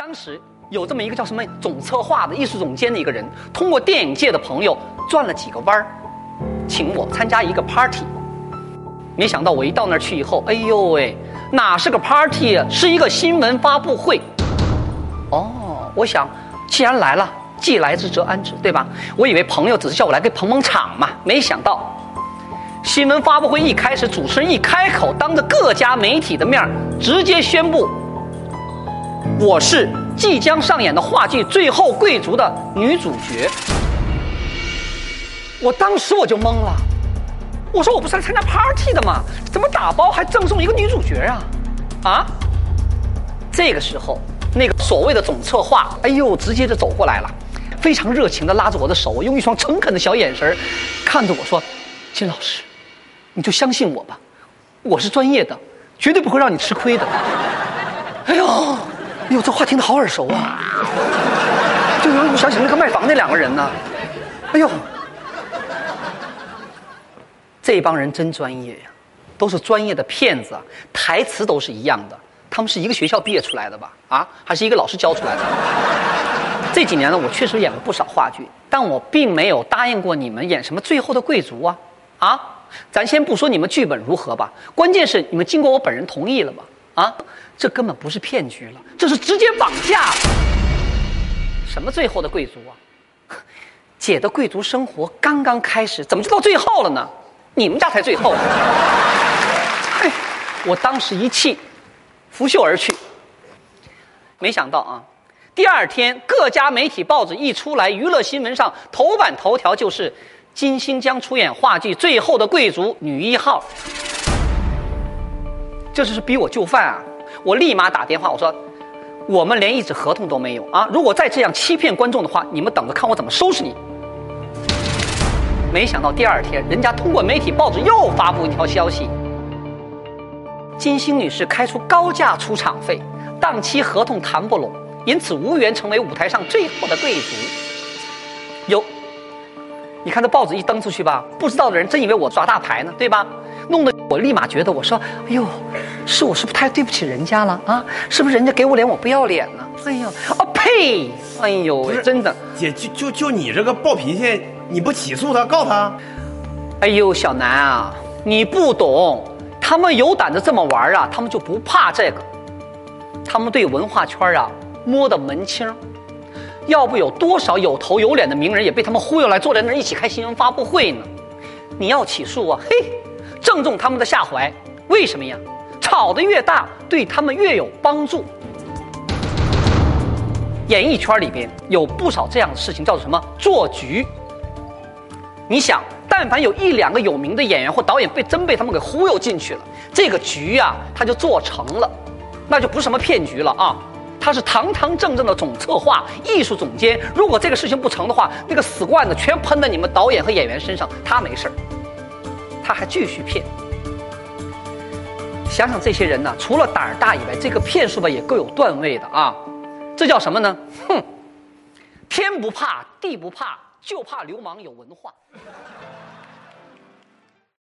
当时有这么一个叫什么总策划的艺术总监的一个人，通过电影界的朋友转了几个弯儿，请我参加一个 party。没想到我一到那儿去以后，哎呦喂，哪是个 party 啊，是一个新闻发布会。哦，我想既然来了，既来之则安之，对吧？我以为朋友只是叫我来给捧捧场嘛，没想到新闻发布会一开始，主持人一开口，当着各家媒体的面儿直接宣布。我是即将上演的话剧《最后贵族》的女主角。我当时我就懵了，我说我不是来参加 party 的吗？怎么打包还赠送一个女主角啊？啊？这个时候，那个所谓的总策划，哎呦，直接就走过来了，非常热情的拉着我的手，用一双诚恳的小眼神看着我说：“金老师，你就相信我吧，我是专业的，绝对不会让你吃亏的。”哎呦！哎呦，这话听得好耳熟啊！就让我想起那个卖房那两个人呢。哎呦，这帮人真专业呀，都是专业的骗子，台词都是一样的。他们是一个学校毕业出来的吧？啊，还是一个老师教出来的？这几年呢，我确实演了不少话剧，但我并没有答应过你们演什么《最后的贵族》啊！啊，咱先不说你们剧本如何吧，关键是你们经过我本人同意了吧？啊？这根本不是骗局了，这是直接绑架了。什么最后的贵族啊？姐的贵族生活刚刚开始，怎么就到最后了呢？你们家才最后。嘿，我当时一气，拂袖而去。没想到啊，第二天各家媒体报纸一出来，娱乐新闻上头版头条就是金星将出演话剧《最后的贵族》女一号。这就是逼我就范啊！我立马打电话，我说：“我们连一纸合同都没有啊！如果再这样欺骗观众的话，你们等着看我怎么收拾你！”没想到第二天，人家通过媒体报纸又发布一条消息：金星女士开出高价出场费，档期合同谈不拢，因此无缘成为舞台上最后的贵族。有，你看这报纸一登出去吧，不知道的人真以为我耍大牌呢，对吧？弄得我立马觉得，我说：“哎呦，是我是不是太对不起人家了啊？是不是人家给我脸我不要脸呢？哎呦，啊呸！哎呦，真的，姐就就就你这个暴脾气，你不起诉他告他？哎呦，小南啊，你不懂，他们有胆子这么玩啊，他们就不怕这个，他们对文化圈啊摸得门清，要不有多少有头有脸的名人也被他们忽悠来坐在那儿一起开新闻发布会呢？你要起诉啊，嘿！正中他们的下怀，为什么呀？吵得越大，对他们越有帮助。演艺圈里边有不少这样的事情，叫做什么做局。你想，但凡有一两个有名的演员或导演被真被他们给忽悠进去了，这个局呀，他就做成了，那就不是什么骗局了啊，他是堂堂正正的总策划、艺术总监。如果这个事情不成的话，那个死罐子全喷在你们导演和演员身上，他没事儿。他还继续骗，想想这些人呢，除了胆儿大以外，这个骗术吧也够有段位的啊！这叫什么呢？哼，天不怕地不怕，就怕流氓有文化。